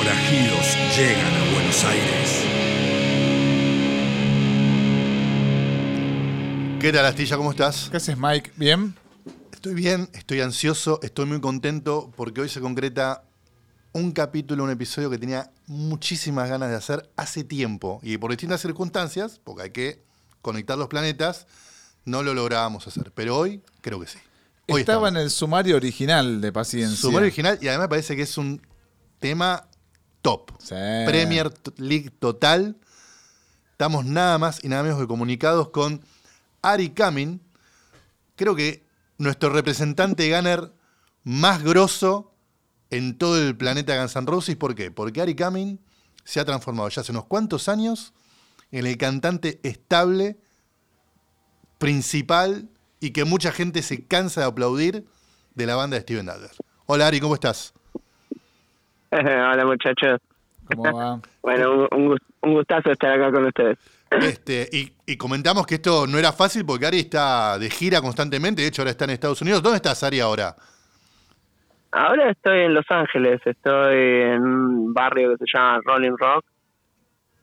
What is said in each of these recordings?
Forajidos llegan a Buenos Aires. ¿Qué tal, Astilla? ¿Cómo estás? ¿Qué haces, Mike? ¿Bien? Estoy bien, estoy ansioso, estoy muy contento porque hoy se concreta un capítulo, un episodio que tenía muchísimas ganas de hacer hace tiempo y por distintas circunstancias, porque hay que conectar los planetas, no lo lográbamos hacer. Pero hoy creo que sí. Hoy Estaba estamos. en el sumario original de Paciencia. Sumario original y además me parece que es un tema top. Sí. Premier League total. Estamos nada más y nada menos que comunicados con Ari Kamin. Creo que nuestro representante gunner más grosso en todo el planeta Guns N' Roses. ¿Por qué? Porque Ari Kamin se ha transformado ya hace unos cuantos años en el cantante estable, principal y que mucha gente se cansa de aplaudir de la banda de Steven Adler. Hola Ari, ¿cómo estás? Hola muchachos. ¿Cómo va? Bueno, un, un gust- un gustazo estar acá con ustedes. Este, y, y comentamos que esto no era fácil porque Ari está de gira constantemente, de hecho ahora está en Estados Unidos. ¿Dónde estás, Ari, ahora? Ahora estoy en Los Ángeles, estoy en un barrio que se llama Rolling Rock.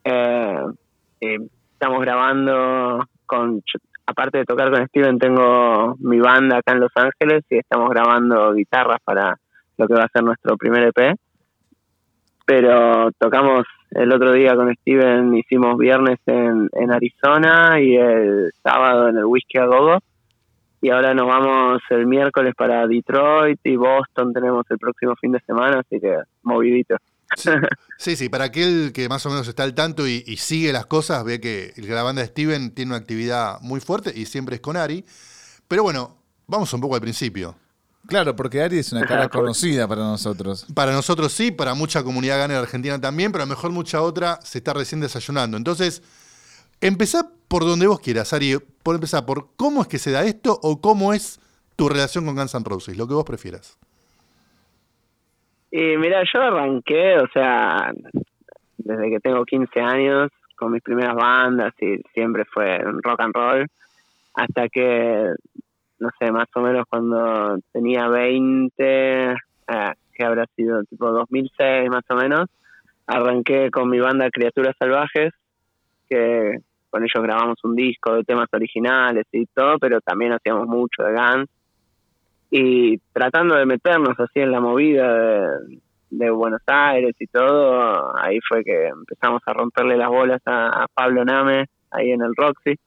Eh, estamos grabando con, aparte de tocar con Steven, tengo mi banda acá en Los Ángeles y estamos grabando guitarras para lo que va a ser nuestro primer EP. Pero tocamos el otro día con Steven, hicimos viernes en, en Arizona y el sábado en el Whiskey a Gogo. Y ahora nos vamos el miércoles para Detroit y Boston tenemos el próximo fin de semana, así que movidito. Sí, sí, para aquel que más o menos está al tanto y, y sigue las cosas, ve que la banda de Steven tiene una actividad muy fuerte y siempre es con Ari. Pero bueno, vamos un poco al principio. Claro, porque Ari es una cara conocida para nosotros. Para nosotros sí, para mucha comunidad gana argentina también, pero a lo mejor mucha otra se está recién desayunando. Entonces, empezá por donde vos quieras, Ari. Por empezar, por cómo es que se da esto o cómo es tu relación con Guns N' Roses, lo que vos prefieras. Y mira, yo arranqué, o sea, desde que tengo 15 años con mis primeras bandas y siempre fue rock and roll, hasta que, no sé, más o menos cuando tenía 20, eh, que habrá sido tipo 2006 más o menos, arranqué con mi banda Criaturas Salvajes, que con ellos grabamos un disco de temas originales y todo, pero también hacíamos mucho de Guns y tratando de meternos así en la movida de, Buenos Aires y todo, ahí fue que empezamos a romperle las bolas a, a Pablo Name ahí en el Roxy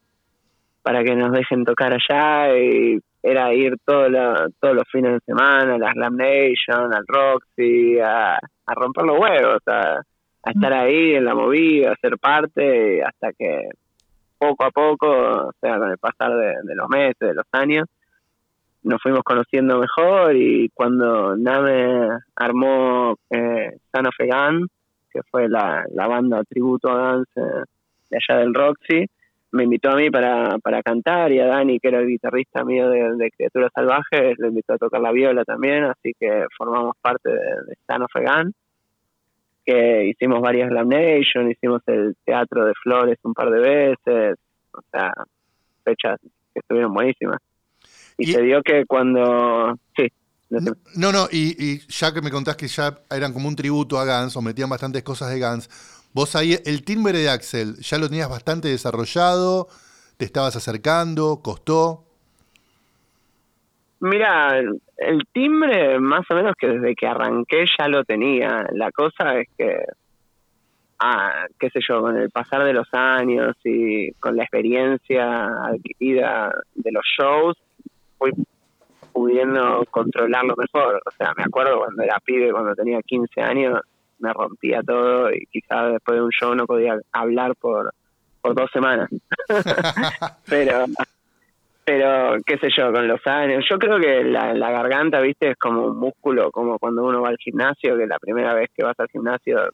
para que nos dejen tocar allá y era ir todo la- todos los fines de semana a la Slam Nation, al Roxy, a, a romper los huevos, a, a estar ahí en la movida, a ser parte, hasta que poco a poco, o sea, con el pasar de, de los meses, de los años, nos fuimos conociendo mejor y cuando Name armó eh, Son of a Gun, que fue la, la banda tributo a Guns eh, de allá del Roxy, me invitó a mí para, para cantar y a Dani, que era el guitarrista mío de, de Criaturas Salvajes, le invitó a tocar la viola también, así que formamos parte de, de Son of Gun, que hicimos varias Glam Nation, hicimos el Teatro de Flores un par de veces, o sea, fechas que estuvieron buenísimas. Y, Y- se dio que cuando... Sí. No, no, y, y ya que me contás que ya eran como un tributo a Guns o metían bastantes cosas de Guns, vos ahí, el timbre de Axel, ¿ya lo tenías bastante desarrollado? ¿Te estabas acercando? ¿Costó? Mira, el, timbre más o menos que desde que arranqué ya lo tenía. La cosa es que, ah, qué sé yo, con el pasar de los años y con la experiencia adquirida de los shows, fui pudiendo controlarlo mejor. O sea, me acuerdo cuando era pibe, cuando tenía 15 años, me rompía todo y quizás después de un show no podía hablar por, por dos semanas. pero, pero, qué sé yo, con los años. Yo creo que la, la garganta, viste, es como un músculo, como cuando uno va al gimnasio, que la primera vez que vas al gimnasio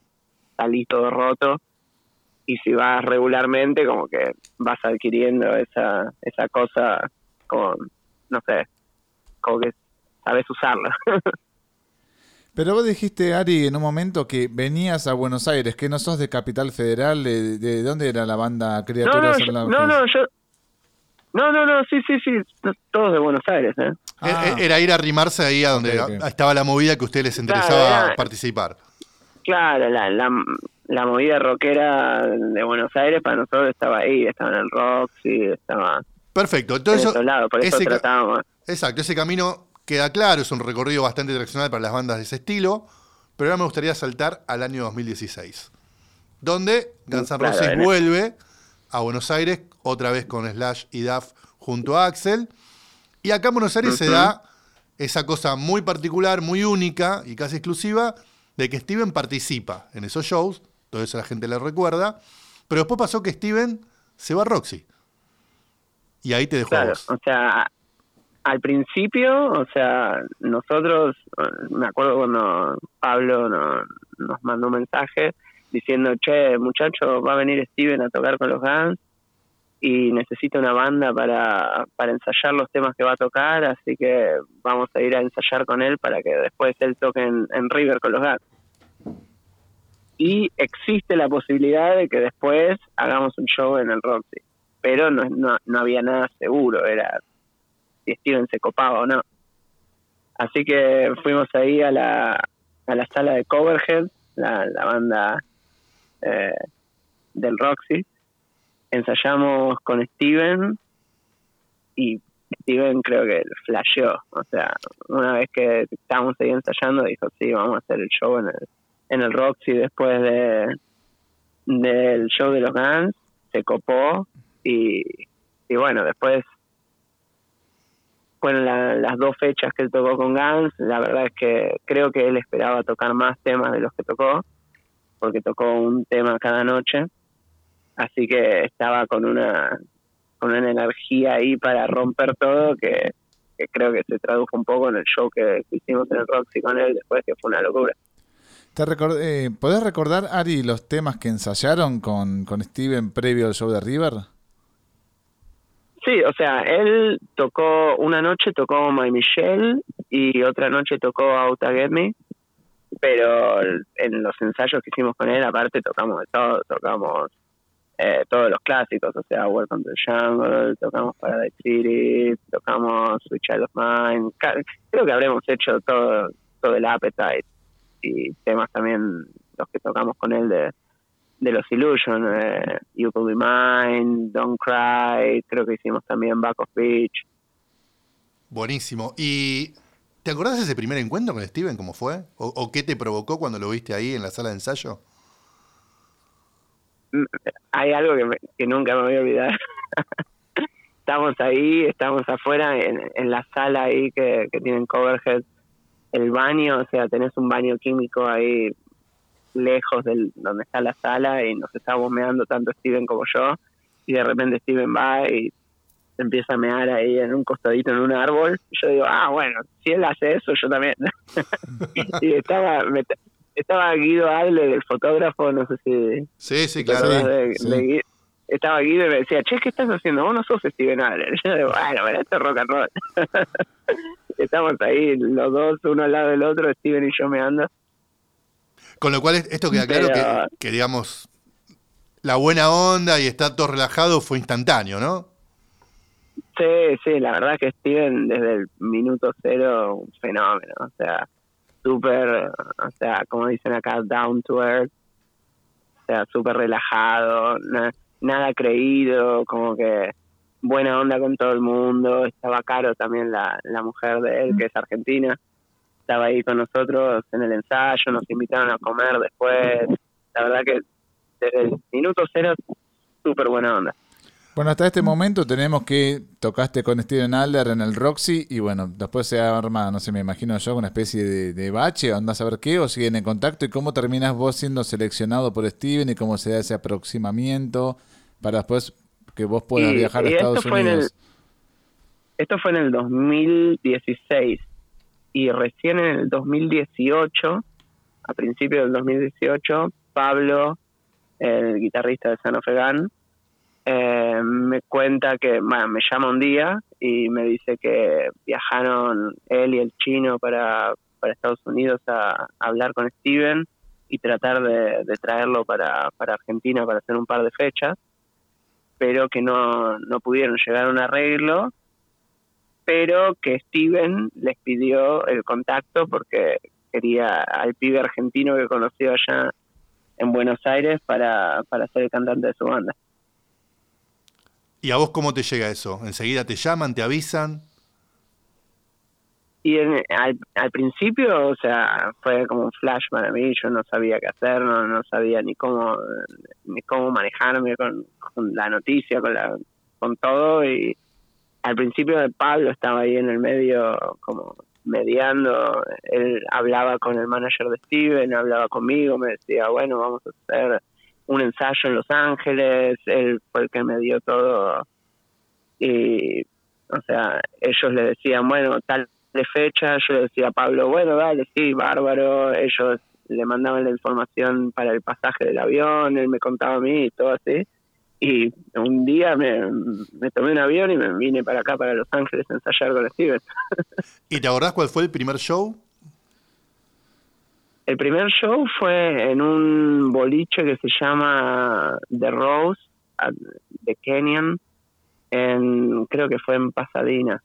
salís todo roto. Y si vas regularmente, como que vas adquiriendo esa, esa cosa, como, no sé, como que sabes usarla. Pero vos dijiste, Ari, en un momento que venías a Buenos Aires, que no sos de Capital Federal, ¿de, de dónde era la banda No, Criaturas no, yo- Salvajes? no, no, yo. No, no, no, sí, sí, sí, todos de Buenos Aires, ¿eh? Ah. E- Era ir a arrimarse ahí a donde estaba la movida que a ustedes les interesaba Claro, era- participar. Claro, la, la, la movida rockera de Buenos Aires para nosotros estaba ahí, estaba en el Roxy, estaba Perfecto. en Entonces, esos lados, por eso ese tratábamos. exacto, ese camino queda claro, es un recorrido bastante tradicional para las bandas de ese estilo, pero ahora me gustaría saltar al año 2016, donde Guns N' Roses vuelve a Buenos Aires, otra vez con Slash y Duff junto a Axel, y acá en Buenos Aires se da esa cosa muy particular, muy única y casi exclusiva, de que Steven participa en esos shows, todo eso la gente le recuerda, pero después pasó que Steven se va a Roxy. Y ahí te dejó Claro, vos. o sea, al principio, o sea, nosotros, me acuerdo cuando Pablo no- nos mandó un mensaje diciendo, che, muchacho, va a venir Steven a tocar con los Guns y necesita una banda para, para ensayar los temas que va a tocar, así que vamos a ir a ensayar con él para que después él toque en, en River con los Guns. Y existe la posibilidad de que después hagamos un show en el Roxy, pero no, no, no había nada seguro, era si Steven se copaba o no. Así que fuimos ahí a la, a la sala de Coverhead, la, banda eh, del Roxy. Ensayamos con Steven y Steven creo que flasheó. O sea, una vez que estábamos ahí ensayando, dijo: Sí, vamos a hacer el show en el, en el Roxy después de del show de los Guns. Se copó y, y bueno, después fueron la- las dos fechas que él tocó con Guns. La verdad es que creo que él esperaba tocar más temas de los que tocó, porque tocó un tema cada noche. Así que estaba con una con una energía ahí para romper todo que, creo que se tradujo un poco en el show que, que hicimos en el Roxy con él después, que fue una locura. ¿Te record- eh, ¿Podés recordar, Ari, los temas que ensayaron con, con Steven previo al show de River? Sí, o sea, él tocó, una noche tocó My Michelle y otra noche tocó Out Get Me, pero en los ensayos que hicimos con él, aparte tocamos de todo, tocamos eh, todos los clásicos, o sea, Welcome to the Jungle, tocamos Paradise City, tocamos Sweet Child of Mine, creo que habremos hecho todo, todo el Appetite y temas también los que tocamos con él de, de los Illusion, eh, You Could Be Mine, Don't Cry, creo que hicimos también Back of Beach. Buenísimo. ¿Y te acordás de ese primer encuentro con Steven? ¿Cómo fue? ¿O, o qué te provocó cuando lo viste ahí en la sala de ensayo? Mm, Hay algo que, me- que nunca me voy a olvidar. estamos ahí, estamos afuera en, en la sala ahí que, que tienen Coverhead, el baño, o sea, tenés un baño químico ahí lejos del donde está la sala y nos estábamos meando tanto Steven como yo y de repente Steven va y se empieza a mear ahí en un costadito en un árbol y yo digo, ah, bueno, si él hace eso, yo también. y estaba, me- estaba Guido Adler, el fotógrafo, no sé si Sí, sí, ¿Te claro. de- sí. de estaba Guido y me decía, che, ¿qué estás haciendo? Vos no sos Steven Adler. Yo digo, bueno, pero esto es rock and roll. Estamos ahí los dos, uno al lado del otro, Steven y yo me ando. Con lo cual, es- esto queda claro Pero- que, que, digamos, la buena onda y estar todo relajado fue instantáneo, ¿no? Sí, sí, la verdad que Steven desde el minuto cero, un fenómeno. O sea, súper, o sea, como dicen acá, down to earth. O sea, súper relajado, na- nada creído, como que buena onda con todo el mundo. Estaba Caro también, la, la mujer de él, que es argentina. Estaba ahí con nosotros en el ensayo, nos invitaron a comer después. La verdad que desde el minuto cero, súper buena onda. Bueno, hasta este momento tenemos que tocaste con Steven Alder en el Roxy y bueno, después se arma, no sé, me imagino yo, una especie de, de bache, andás a ver qué, o siguen en contacto y cómo terminas vos siendo seleccionado por Steven y cómo se da ese aproximamiento para después que vos puedas Y- viajar a y Estados fue en el- Unidos. Esto fue en el 2016 y recién en el 2018, a principios del 2018, Pablo, el guitarrista de San Gun, eh, me cuenta que, bueno, me llama un día y me dice que viajaron él y el chino para, Estados Unidos a, hablar con Steven y tratar de, de traerlo para, para Argentina para hacer un par de fechas, pero que no, no pudieron llegar a un arreglo pero que Steven les pidió el contacto porque quería al pibe argentino que conoció allá en Buenos Aires para, para ser el cantante de su banda. ¿Y a vos cómo te llega eso? ¿Enseguida te llaman, te avisan? Y en- al, al principio, o sea, fue como un flash para mí, yo no sabía qué hacer, no, no sabía ni cómo ni cómo manejarme con, con la noticia, con la con todo y al principio Pablo estaba ahí en el medio como mediando, él hablaba con el manager de Steven, hablaba conmigo, me decía, bueno, vamos a hacer un ensayo en Los Ángeles, él fue el que me dio todo. Y o sea, ellos le decían, bueno, tal de fecha, yo le decía a Pablo, bueno, dale, sí, bárbaro, ellos le mandaban la información para el pasaje del avión, él me contaba a mí y todo así, y un día me, me tomé un avión y me vine para acá, para Los Ángeles, a ensayar con Steven. ¿Y te acordás cuál fue el primer show? El primer show fue en un boliche que se llama The Rose, de Kenyan, en, creo que fue en Pasadena.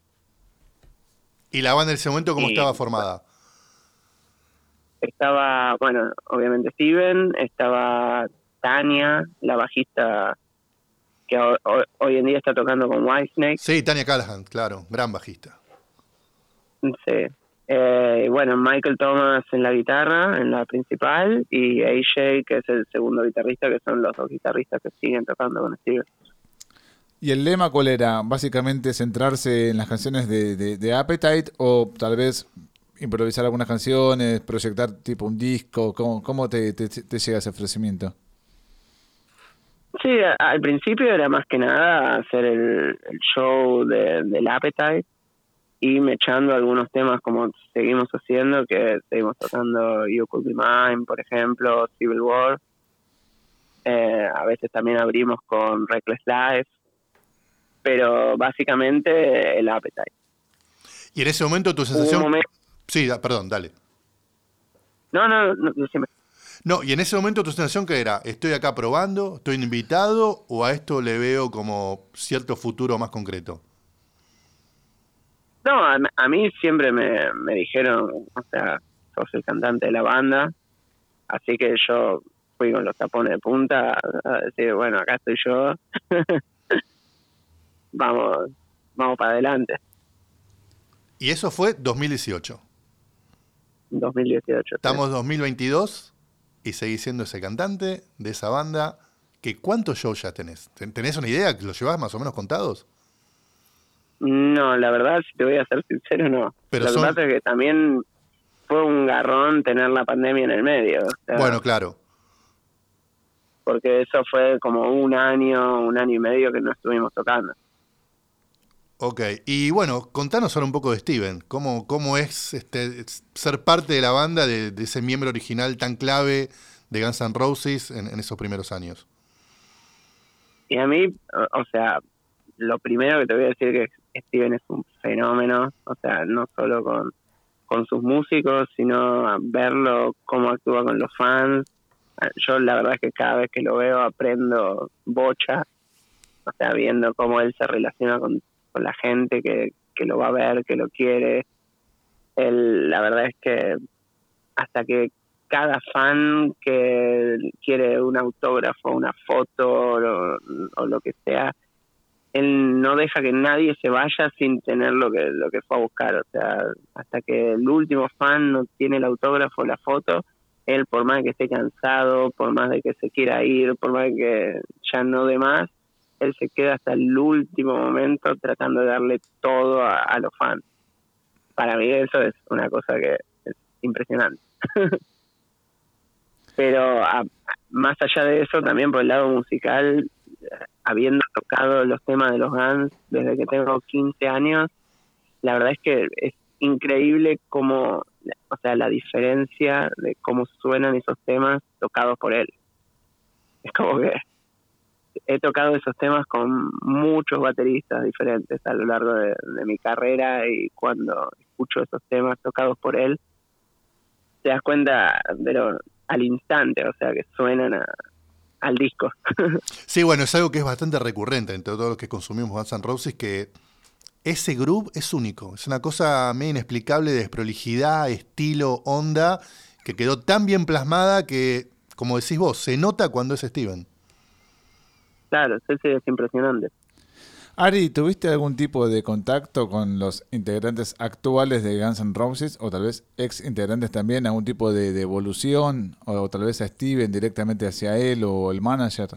¿Y la banda en ese momento cómo Y- estaba formada? estaba, bueno, obviamente Steven, estaba Tania, la bajista que ho- ho- hoy en día está tocando con Whitesnake. Sí, Tania Callahan, claro, gran bajista. Sí. Eh, bueno, Michael Thomas en la guitarra, en la principal, y AJ, que es el segundo guitarrista, que son los dos guitarristas que siguen tocando con Steven. ¿Y el lema cuál era? ¿Básicamente centrarse en las canciones de, de- de Appetite o tal vez improvisar algunas canciones, proyectar tipo un disco? ¿Cómo, cómo te, te- te llega ese ofrecimiento? Sí, al principio era más que nada hacer el, el show de, del Appetite y me echando algunos temas como seguimos haciendo, que seguimos tocando You Could Be Mine, por ejemplo, Civil War. Eh, a veces también abrimos con Reckless Life, pero básicamente el Appetite. Y en ese momento tu sensación... momento- Sí, perdón, dale. No, no, no, decime. No, y en ese momento tu sensación que era, estoy acá probando, estoy invitado o a esto le veo como cierto futuro más concreto. No, a, a mí siempre me, me dijeron, o sea, sos el cantante de la banda, así que yo fui con los tapones de punta a decir, bueno, acá estoy yo, vamos, vamos para adelante, Y eso fue 2018. 2018. sí. Estamos 2022 y seguís siendo ese cantante de esa banda. Que ¿Cuántos shows ya tenés? ¿Ten- ¿Tenés una idea? ¿Los llevás más o menos contados? No, la verdad, si te voy a ser sincero, no. Pero Lo son- que pasa es que también fue un garrón tener la pandemia en el medio. o sea, Bueno, claro. Porque eso fue como un año, un año y medio que no estuvimos tocando. Ok, y bueno, contanos ahora un poco de Steven. ¿Cómo, cómo es este, ser parte de la banda de, ese miembro original tan clave de Guns N' Roses en, esos primeros años? Y a mí, o, sea, lo primero que te voy a decir es que Steven es un fenómeno, o sea, no solo con, con sus músicos, sino verlo cómo actúa con los fans. Yo la verdad es que cada vez que lo veo aprendo bocha, o sea, viendo cómo él se relaciona con, con la gente que, que lo va a ver, que lo quiere. Él, la verdad es que hasta que cada fan que quiere un autógrafo, una foto o, o lo que sea, él no deja que nadie se vaya sin tener lo que lo que fue a buscar, o sea, hasta que el último fan no tiene el autógrafo, la foto, él por más que esté cansado, por más de que se quiera ir, por más de que ya no dé más, él se queda hasta el último momento tratando de darle todo a, los fans. Para mí eso es una cosa que es impresionante. Pero más allá de eso, también por el lado musical, habiendo tocado los temas de los Guns desde que tengo 15 años, la verdad es que es increíble cómo, o sea, la diferencia de cómo suenan esos temas tocados por él. Es como que he tocado esos temas con muchos bateristas diferentes a lo largo de, mi carrera y cuando escucho esos temas tocados por él, te das cuenta, pero al instante, o sea, que suenan al disco. Sí, bueno, es algo que es bastante recurrente entre todos los que consumimos Guns N' Roses, que ese groove es único. Es una cosa medio inexplicable de desprolijidad, estilo, onda, que quedó tan bien plasmada que, como decís vos, se nota cuando es Steven. Claro, sí, sí, es impresionante. Ari, ¿tuviste algún tipo de contacto con los integrantes actuales de Guns N' Roses o tal vez ex integrantes también, algún tipo de, de evolución o, tal vez a Steven directamente hacia él o el manager?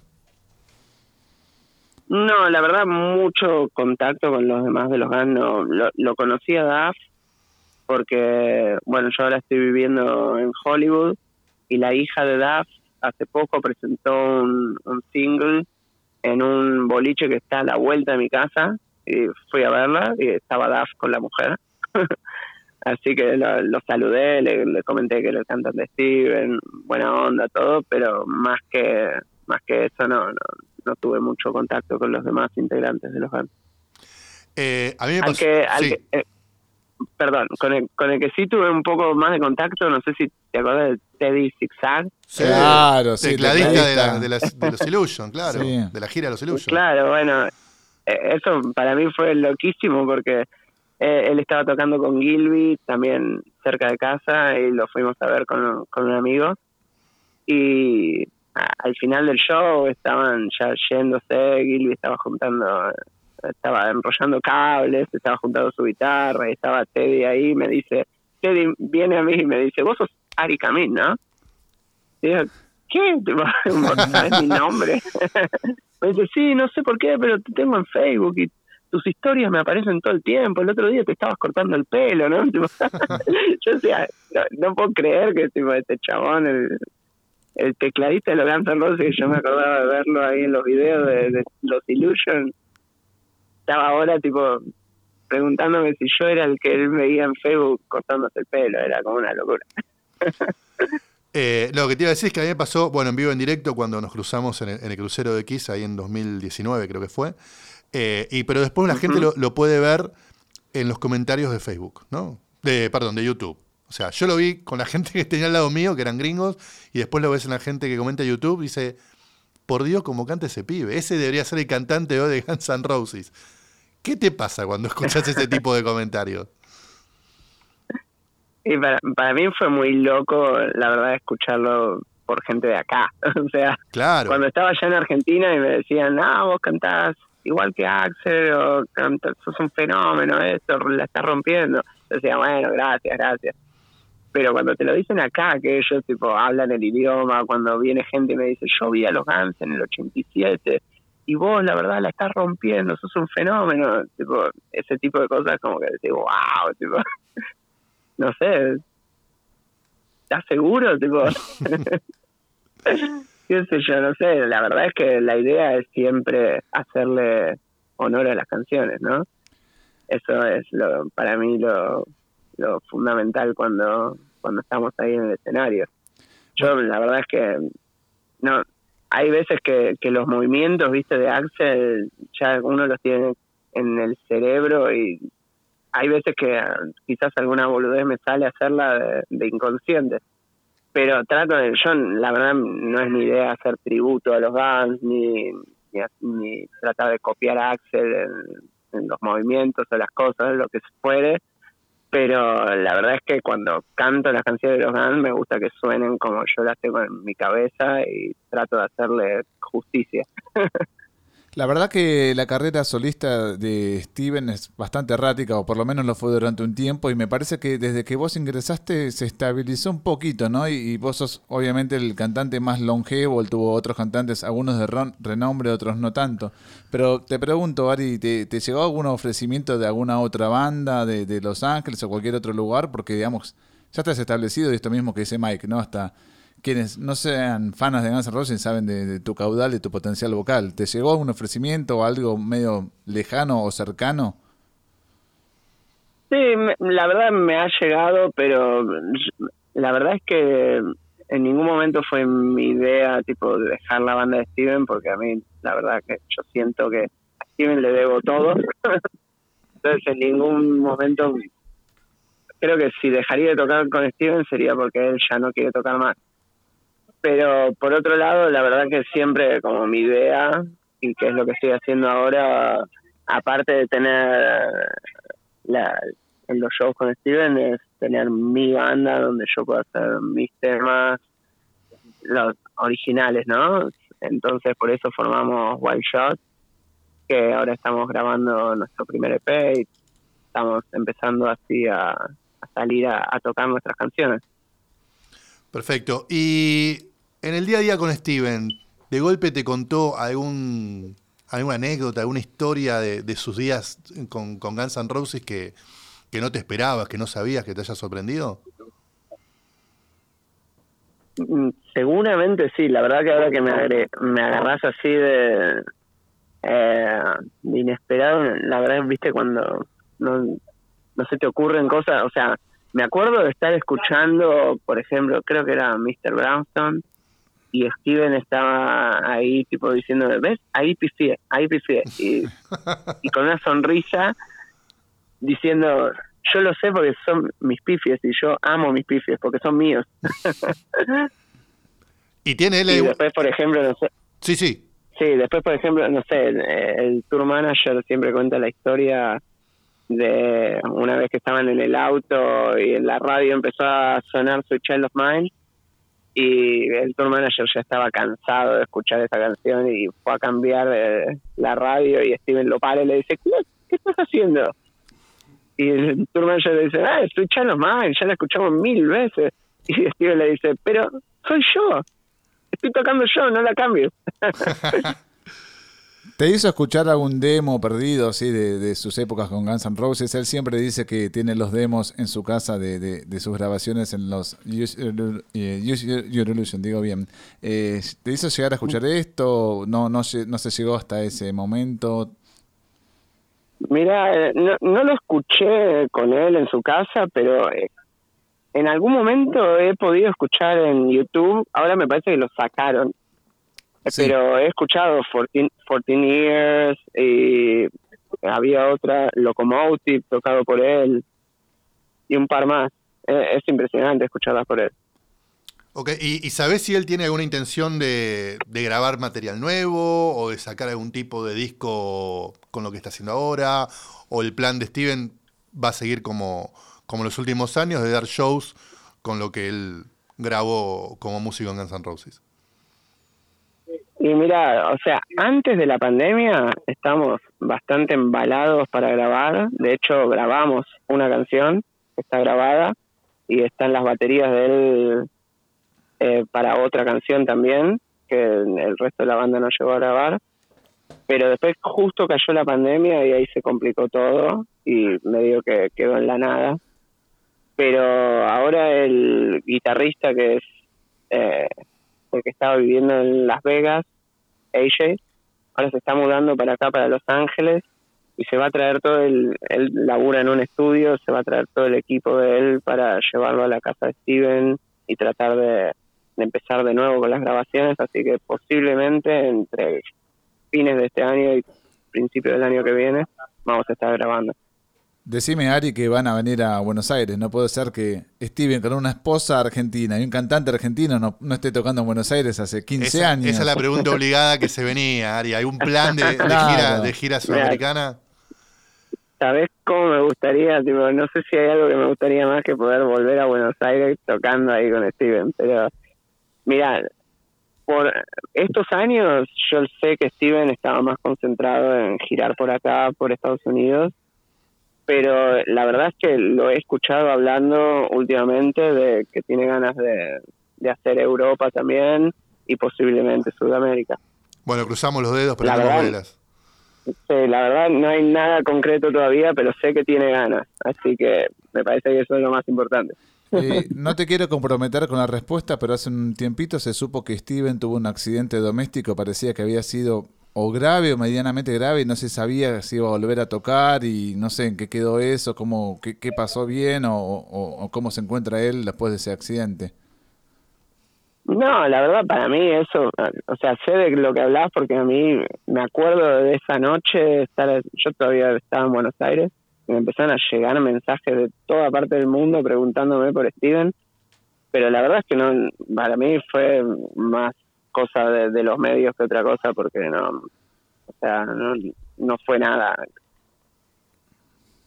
No, la verdad, mucho contacto con los demás de los Guns. No, lo, lo conocí a Duff porque, bueno, yo ahora estoy viviendo en Hollywood y la hija de Duff hace poco presentó un, un single en un boliche que está a la vuelta de mi casa y fui a verla y estaba Duff con la mujer. Así que lo, lo saludé, le, le comenté que era el cantante de Steven, buena onda, todo, pero más que más que eso no, no, no tuve mucho contacto con los demás integrantes de los Guns. Eh, a mí me Al pasó. que, al sí. que- eh, perdón, con el, con el que sí tuve un poco más de contacto, no sé si te acuerdas de Teddy Zigzag. Sí, Claro, sí, Tecladista de, la- de las- de los Illusion, claro. Sí. De la gira de los Illusion. Claro, bueno, eh, eso para mí fue loquísimo porque eh, él estaba tocando con Gilby también cerca de casa y lo fuimos a ver con, con un amigo y al final del show estaban ya yéndose, Gilby estaba juntando, estaba enrollando cables, estaba juntando su guitarra y estaba Teddy ahí y me dice, Teddy viene a mí y me dice, vos sos Ari Camín, ¿no? Y yo, ¿qué? Tipo, ¿Vos sabés mi nombre? me dice, sí, no sé por qué, pero te tengo en Facebook y tus historias me aparecen todo el tiempo. El otro día te estabas cortando el pelo, ¿no? Yo decía, no, puedo creer que tipo, este chabón, el, tecladista de los Guns N' Roses, yo me acordaba de verlo ahí en los videos de, de los Illusion, estaba ahora tipo preguntándome si yo era el que él veía en Facebook cortándose el pelo, era como una locura. Eh, lo que te iba a decir es que a mí me pasó, bueno, en vivo en directo cuando nos cruzamos en el, en el crucero de Kiss, ahí en 2019 creo que fue. Eh, y, pero después la gente lo, lo puede ver en los comentarios de Facebook, ¿no? De, perdón, de YouTube. O sea, yo lo vi con la gente que tenía al lado mío, que eran gringos, y después lo ves en la gente que comenta YouTube dice, por Dios, cómo canta ese pibe. Ese debería ser el cantante hoy de Guns N' Roses. ¿Qué te pasa cuando escuchas ese tipo de comentarios? Y para, para mí fue muy loco, la verdad, escucharlo por gente de acá. o sea, Claro. cuando estaba allá en Argentina y me decían, ah, vos cantás igual que Axel, o cantás, sos un fenómeno, esto, la estás rompiendo. Yo decía, bueno, gracias, gracias. Pero cuando te lo dicen acá, que ellos tipo hablan el idioma, cuando viene gente y me dice, yo vi a los Guns en el 87 y vos la verdad la estás rompiendo, sos un fenómeno, tipo, ese tipo de cosas como que decís, wow, tipo, no sé, ¿estás seguro? Tipo, qué sé yo, no sé, la verdad es que la idea es siempre hacerle honor a las canciones, ¿no? Eso es lo, para mí lo, lo fundamental cuando, cuando estamos ahí en el escenario. Yo la verdad es que no hay veces que, que los movimientos, viste, de Axel ya uno los tiene en el cerebro y hay veces que ah, quizás alguna boludez me sale a hacerla de, inconsciente. Pero trato de, yo la verdad no es mi idea hacer tributo a los Guns ni, ni, ni tratar de copiar a Axel en, en los movimientos o las cosas, lo que fuere. Pero la verdad es que cuando canto las canciones de los Guns me gusta que suenen como yo las tengo en mi cabeza y trato de hacerle justicia. La verdad que la carrera solista de Steven es bastante errática, o por lo menos lo fue durante un tiempo, y me parece que desde que vos ingresaste se estabilizó un poquito, ¿no? Y, vos sos obviamente el cantante más longevo, tuvo otros cantantes, algunos de renombre, otros no tanto. Pero te pregunto, Ari, ¿te, llegó algún ofrecimiento de alguna otra banda de, de Los Ángeles o cualquier otro lugar? Porque, digamos, ya estás establecido y esto mismo que dice Mike, ¿no? Hasta quienes no sean fanas de Guns N' saben de, tu caudal y tu potencial vocal. ¿Te llegó algún ofrecimiento o algo medio lejano o cercano? Sí, la verdad me ha llegado, pero la verdad es que en ningún momento fue mi idea tipo dejar la banda de Steven, porque a mí la verdad que yo siento que a Steven le debo todo. Entonces en ningún momento creo que si dejaría de tocar con Steven sería porque él ya no quiere tocar más pero por otro lado, la verdad que siempre como mi idea, y que es lo que estoy haciendo ahora, aparte de tener en los shows con Steven, es tener mi banda donde yo pueda hacer mis temas, los originales, ¿no? Entonces por eso formamos Wild Shot, que ahora estamos grabando nuestro primer EP y estamos empezando así a, salir a, a tocar nuestras canciones. Perfecto. Y en el día a día con Steven, ¿de golpe te contó algún, alguna anécdota, alguna historia de, sus días con, con, Guns N' Roses que, no te esperabas, que no sabías, que te haya sorprendido? Mm, seguramente sí, la verdad que ahora que me, me agarras así de, eh, inesperado, la verdad, viste, cuando no, no se te ocurren cosas, o sea, me acuerdo de estar escuchando, por ejemplo, creo que era Mr. Brownstone, y Steven estaba ahí tipo diciendo, ¿ves? Ahí pifié, ahí pifié. Y, y con una sonrisa diciendo, yo lo sé porque son mis pifies y yo amo mis pifies porque son míos. y tiene él... Y después, por ejemplo, no sé... Sí, sí. Sí, después, por ejemplo, no sé, el, tour manager siempre cuenta la historia de una vez que estaban en el auto y en la radio empezó a sonar su Child of Mine y el tour manager ya estaba cansado de escuchar esa canción y fue a cambiar eh, la radio y Steven lo para y le dice, ¿qué, estás haciendo? Y el tour manager le dice, ah, escuchalo mal, ya la escuchamos mil veces. Y Steven le dice, pero soy yo, estoy tocando yo, no la cambio. ¿Te hizo escuchar algún demo perdido así de, sus épocas con Guns N' Roses? Él siempre dice que tiene los demos en su casa de, sus grabaciones en los Use, Your Illusion, digo bien. Eh, ¿Te hizo llegar a escuchar esto? ¿No, no, no se llegó hasta ese momento? Mira, eh, no, no, lo escuché con él en su casa, pero eh, en algún momento he podido escuchar en YouTube. Ahora me parece que lo sacaron pero he escuchado 14, Years y había otra, Locomotive, tocado por él, y un par más. Es, impresionante escucharlas por él. Ok, ¿Y, ¿y sabes si él tiene alguna intención de, de, grabar material nuevo o de sacar algún tipo de disco con lo que está haciendo ahora? ¿O el plan de Steven va a seguir como, como los últimos años de dar shows con lo que él grabó como músico en Guns N' Roses? Y mira, o sea, antes de la pandemia estamos bastante embalados para grabar. De hecho, grabamos una canción que está grabada y están las baterías de él eh, para otra canción también, que el resto de la banda no llegó a grabar. Pero después justo cayó la pandemia y ahí se complicó todo y medio que quedó en la nada. Pero ahora el guitarrista que es eh, que estaba viviendo en Las Vegas AJ, ahora se está mudando para acá, para Los Ángeles, y se va a traer todo el, él labura en un estudio, se va a traer todo el equipo de él para llevarlo a la casa de Steven y tratar de, empezar de nuevo con las grabaciones, así que posiblemente entre fines de este año y principios del año que viene vamos a estar grabando. Decime, Ari, que van a venir a Buenos Aires. No puede ser que Steven con una esposa argentina y un cantante argentino no, no esté tocando en Buenos Aires hace 15 años. Esa es la pregunta obligada que se venía, Ari. ¿Hay un plan de, gira, de gira sudamericana? ¿Sabes cómo me gustaría? Tipo, no sé si hay algo que me gustaría más que poder volver a Buenos Aires tocando ahí con Steven, pero mira, por estos años yo sé que Steven estaba más concentrado en girar por acá, por Estados Unidos, pero la verdad es que lo he escuchado hablando últimamente de que tiene ganas de, de hacer Europa también y posiblemente Sudamérica. Bueno, cruzamos los dedos, pero La no verdad- velas. Sí, la verdad no hay nada concreto todavía, pero sé que tiene ganas, así que me parece que eso es lo más importante. Eh, no te quiero comprometer con la respuesta, pero hace un tiempito se supo que Steven tuvo un accidente doméstico, parecía que había sido o grave o medianamente grave y no se sabía si iba a volver a tocar y no sé en qué quedó eso, cómo, qué, pasó bien o, cómo se encuentra él después de ese accidente. No, la verdad para mí eso, o sea, sé de lo que hablas porque a mí me acuerdo de esa noche, estar, yo todavía estaba en Buenos Aires, y me empezaron a llegar mensajes de toda parte del mundo preguntándome por Steven, pero la verdad es que no, para mí fue más cosa de, de los medios que otra cosa porque no, o sea, no, no fue nada.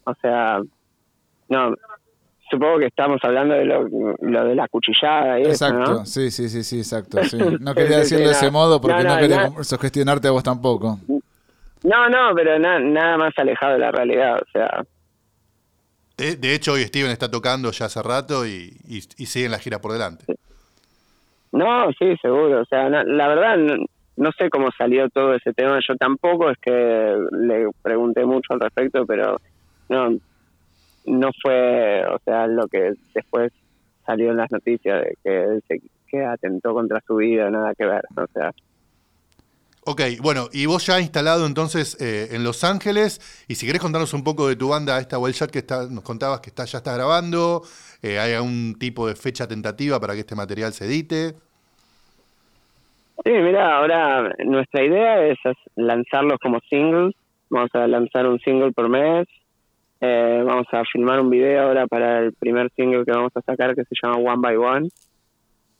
O sea, no, supongo que estamos hablando de lo, lo de la cuchillada y eso, Exacto, ¿no? sí, sí, sí, sí, exacto. sí. No quería decirlo de ese modo porque No, no, no, quería sugestionarte a vos tampoco. No, no, pero na- nada más alejado de la realidad, o sea, De, de hecho, hoy Steven está tocando ya hace rato y, y, y sigue en la gira por delante. No, sí, seguro, o sea, la verdad no, no sé cómo salió todo ese tema, yo tampoco es que le pregunté mucho al respecto, pero no, no fue, o sea, lo que después salió en las noticias de que se, que atentó contra su vida, nada que ver, o sea, Ok, bueno, y vos ya instalado entonces eh, en Los Ángeles, y si querés contarnos un poco de tu banda, esta Well Shot que está, nos contabas que está, ya está grabando, eh, ¿hay algún tipo de fecha tentativa para que este material se edite? Sí, mira, ahora nuestra idea es lanzarlos como singles. Vamos a lanzar un single por mes. Eh, vamos a filmar un video ahora para el primer single que vamos a sacar que se llama One by One.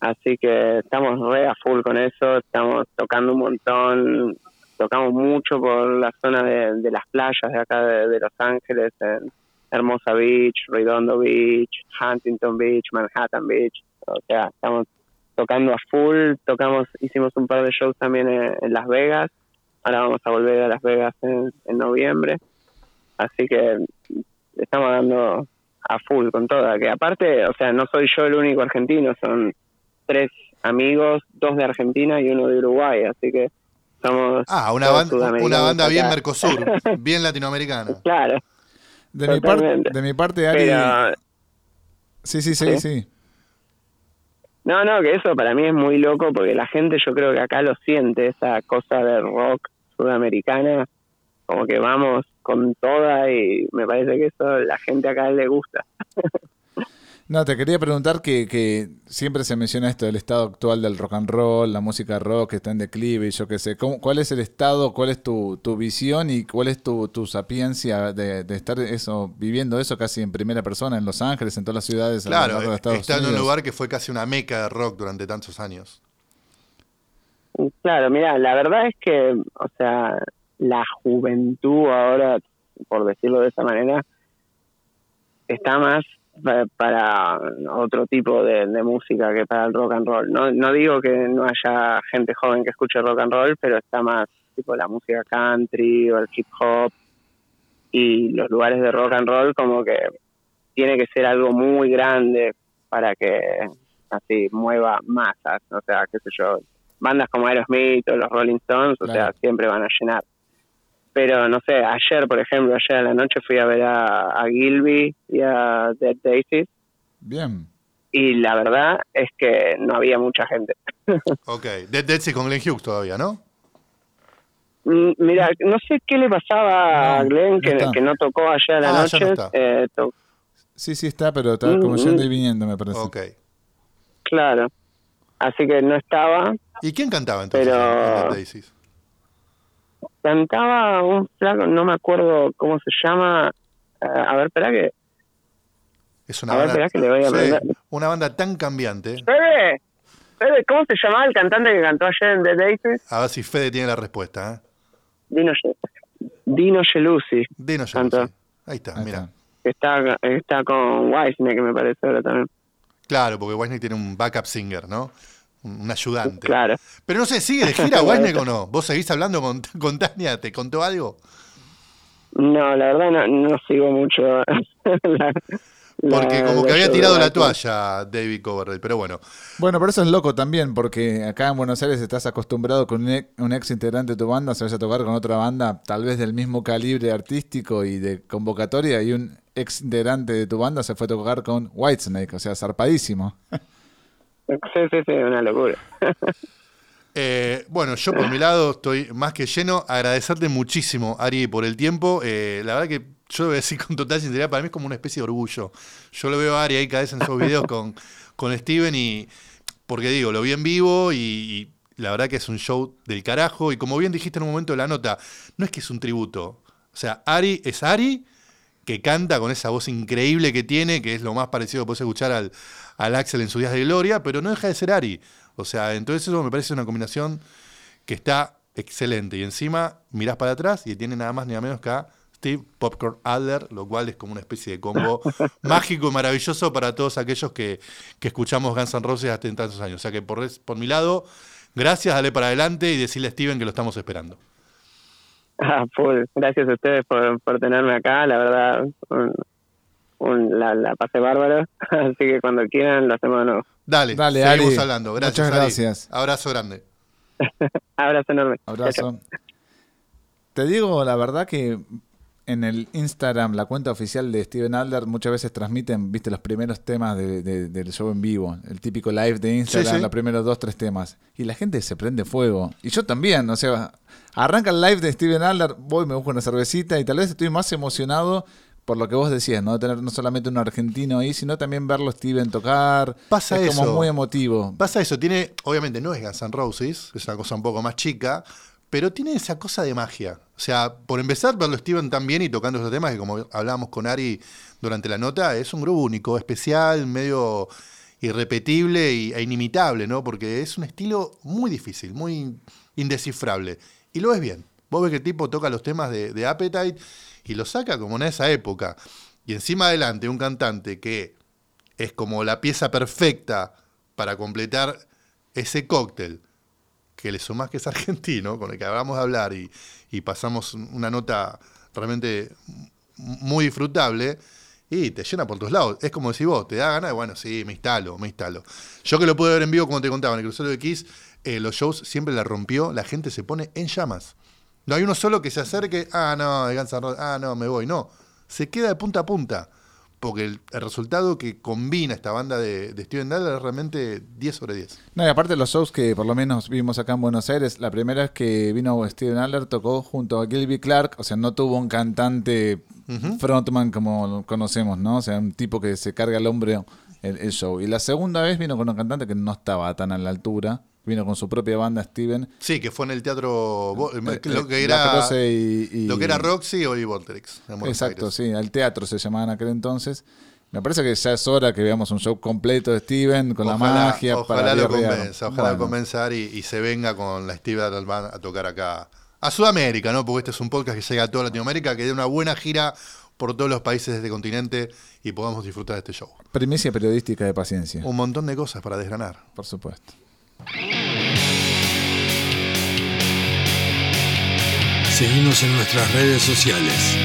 Así que estamos re a full con eso. Estamos tocando un montón. Tocamos mucho por la zona de, de las playas de acá de, Los Ángeles, en Hermosa Beach, Redondo Beach, Huntington Beach, Manhattan Beach. O sea, estamos tocando a full, tocamos, hicimos un par de shows también en, en Las Vegas, ahora vamos a volver a Las Vegas en, en noviembre, así que estamos dando a full con toda, que aparte, o sea, no soy yo el único argentino, son tres amigos, dos de Argentina y uno de Uruguay, así que somos Ah, una, banda, una banda bien. Mercosur, bien latinoamericana. Claro, De mi, parte, de mi parte, Ari. pero Sí, sí, sí, ¿Sí? sí. No, no, que eso para mí es muy loco porque la gente yo creo que acá lo siente, esa cosa de rock sudamericana, como que vamos con toda y me parece que eso a la gente acá le gusta. No, te quería preguntar que, que siempre se menciona esto del estado actual del rock and roll, la música rock que está en declive y yo qué sé. ¿Cómo- ¿Cuál es el estado, cuál es tu, tu visión y cuál es tu, tu sapiencia de, de estar eso viviendo eso casi en primera persona en Los Ángeles, en todas las ciudades a lo Claro, largo de eh, Estados está en un lugar que fue casi una meca de rock durante tantos años. Claro, mira, la verdad es que, o sea, la juventud ahora, por decirlo de esa manera, está más para otro tipo de, de música que para el rock and roll. No, no digo que no haya gente joven que escuche rock and roll, pero está más tipo la música country o el hip hop y los lugares de rock and roll como que tiene que ser algo muy grande para que así mueva masas, o sea, qué sé yo, bandas como Aerosmith o los Rolling Stones, o Claro. sea, siempre van a llenar. Pero no sé, ayer, por ejemplo, ayer a la noche fui a ver a, a Gilby y a Dead Daisies Bien. y la verdad es que no había mucha gente. Ok, Dead Dead sí con Glenn Hughes todavía, ¿no? Mm, Mira, no sé qué le pasaba a Glenn no que, no tocó ayer a la Ah, ya noche. no está. eh, to- Sí, sí está, pero está Mm, como yendo mm. y viniendo, me parece. Ok. claro. Así que no estaba. ¿Y quién cantaba entonces Pero- en Dead Daisies? Cantaba un flaco, no me acuerdo cómo se llama. Eh, a ver, espera que. Es una A ver, banda, esperá que le voy a Sí, una banda tan cambiante. Fede, Fede, ¿cómo se llamaba el cantante que cantó ayer en The Daisies? A ver si Fede tiene la respuesta. ¿eh? Dino, Dino Gelusi. Canta. sí. Ahí está, Ahí mira. está. está, con Wisner, que me parece ahora también. Claro, porque Wisney tiene un backup singer, ¿no? Un ayudante. Claro. Pero no sé, ¿sigue de gira Wisnek o no? ¿Vos seguís hablando con, con Tania? ¿Te contó algo? No, la verdad no, no sigo mucho. la- Porque la- como que había tirado la toalla David Coverdale, pero bueno. Bueno, pero eso es loco también, porque acá en Buenos Aires estás acostumbrado con un ex, un ex integrante de tu banda, se vaya a tocar con otra banda, tal vez del mismo calibre artístico y de convocatoria, y un ex integrante de tu banda se fue a tocar con Whitesnake, o sea, zarpadísimo. Sí, sí, sí, una locura. Eh, bueno, yo por mi lado estoy más que lleno. Agradecerte muchísimo, Ari, por el tiempo. Eh, la verdad que yo lo voy a decir con total sinceridad, para mí es como una especie de orgullo. Yo lo veo a Ari ahí cada vez en esos videos con, con Steven y, porque digo, lo vi en vivo y la verdad que es un show del carajo. Y como bien dijiste en un momento de la nota, no es que es un tributo. O sea, Ari es Ari que canta con esa voz increíble que tiene, que es lo más parecido que puedes escuchar al, al Axel en sus días de gloria, pero no deja de ser Ari. O sea, entonces eso me parece una combinación que está excelente. Y encima mirás para atrás y tiene nada más ni nada menos que a Steve Popcorn Adler, lo cual es como una especie de combo mágico y maravilloso para todos aquellos que, que escuchamos Guns N' Roses hasta en tantos años. O sea que por, por mi lado, gracias, dale para adelante y decirle a Steven que lo estamos esperando. Ah, full. Gracias a ustedes por, por tenerme acá, la verdad, un- un- la, la pasé bárbaro. Así que cuando quieran lo hacemos de nuevo. Dale, Dale, seguimos Ari. hablando. Gracias. Muchas Ari. gracias. Abrazo grande. Abrazo enorme. Abrazo. Te digo la verdad que en el Instagram, la cuenta oficial de Steven Adler, muchas veces transmiten, viste, los primeros temas de- de- del show en vivo. El típico live de Instagram, Sí, sí. los primeros dos, tres temas. Y la gente se prende fuego. Y yo también, o sea, arranca el live de Steven Adler, voy, me busco una cervecita y tal vez estoy más emocionado por lo que vos decías, ¿no? Tener no solamente un argentino ahí, sino también verlo Steven tocar. Pasa es eso. como muy emotivo. Pasa eso, tiene, obviamente no es Guns N' Roses, es una cosa un poco más chica, pero tiene esa cosa de magia. O sea, por empezar, verlo Steven tan bien y tocando esos temas, que como hablábamos con Ari durante la nota, es un grupo único, especial, medio irrepetible e inimitable, ¿no? Porque es un estilo muy difícil, muy indescifrable. Y lo ves bien. Vos ves que el tipo toca los temas de, de Appetite y lo saca como en esa época. Y encima adelante, un cantante que es como la pieza perfecta para completar ese cóctel que le sumás que es argentino, con el que acabamos de hablar y, y pasamos una nota realmente muy disfrutable, y te llena por todos lados. Es como decir vos, te da ganas, bueno, sí, me instalo, me instalo. Yo que lo pude ver en vivo, como te contaba, en el crucero de Kiss, eh, los shows siempre la rompió, la gente se pone en llamas. No hay uno solo que se acerque, ah, no, de ah, no, me voy. No, se queda de punta a punta. Porque el, el resultado que combina esta banda de, de Steven Tyler es realmente 10 sobre 10. No, y aparte los shows que por lo menos vimos acá en Buenos Aires, la primera vez que vino Steven Adler tocó junto a Gilby Clark, o sea, no tuvo un cantante frontman como lo conocemos, ¿no? O sea, un tipo que se carga al hombro el, el show. Y la segunda vez vino con un cantante que no estaba tan a la altura, vino con su propia banda Steven. Sí, que fue en el teatro, Eh, lo que eh, era, La y, y- lo que era Roxy o y Buenos Exacto, Aires. sí, al teatro se llamaba en aquel entonces. Me parece que ya es hora que veamos un show completo de Steven con la Ojalá- magia Ojalá para lo convenza, ojalá Bueno. lo convenza Ari y se venga con la Steve Band a tocar acá a Sudamérica, ¿no? Porque este es un podcast que llega a toda Latinoamérica, que dé una buena gira por todos los países de este continente y podamos disfrutar de este show. Primicia periodística de paciencia, Un montón de cosas para desgranar. por supuesto. Seguimos en nuestras redes sociales.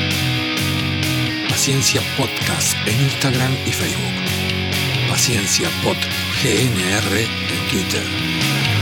Paciencia Podcast en Instagram y Facebook. Paciencia Pod GNR en Twitter.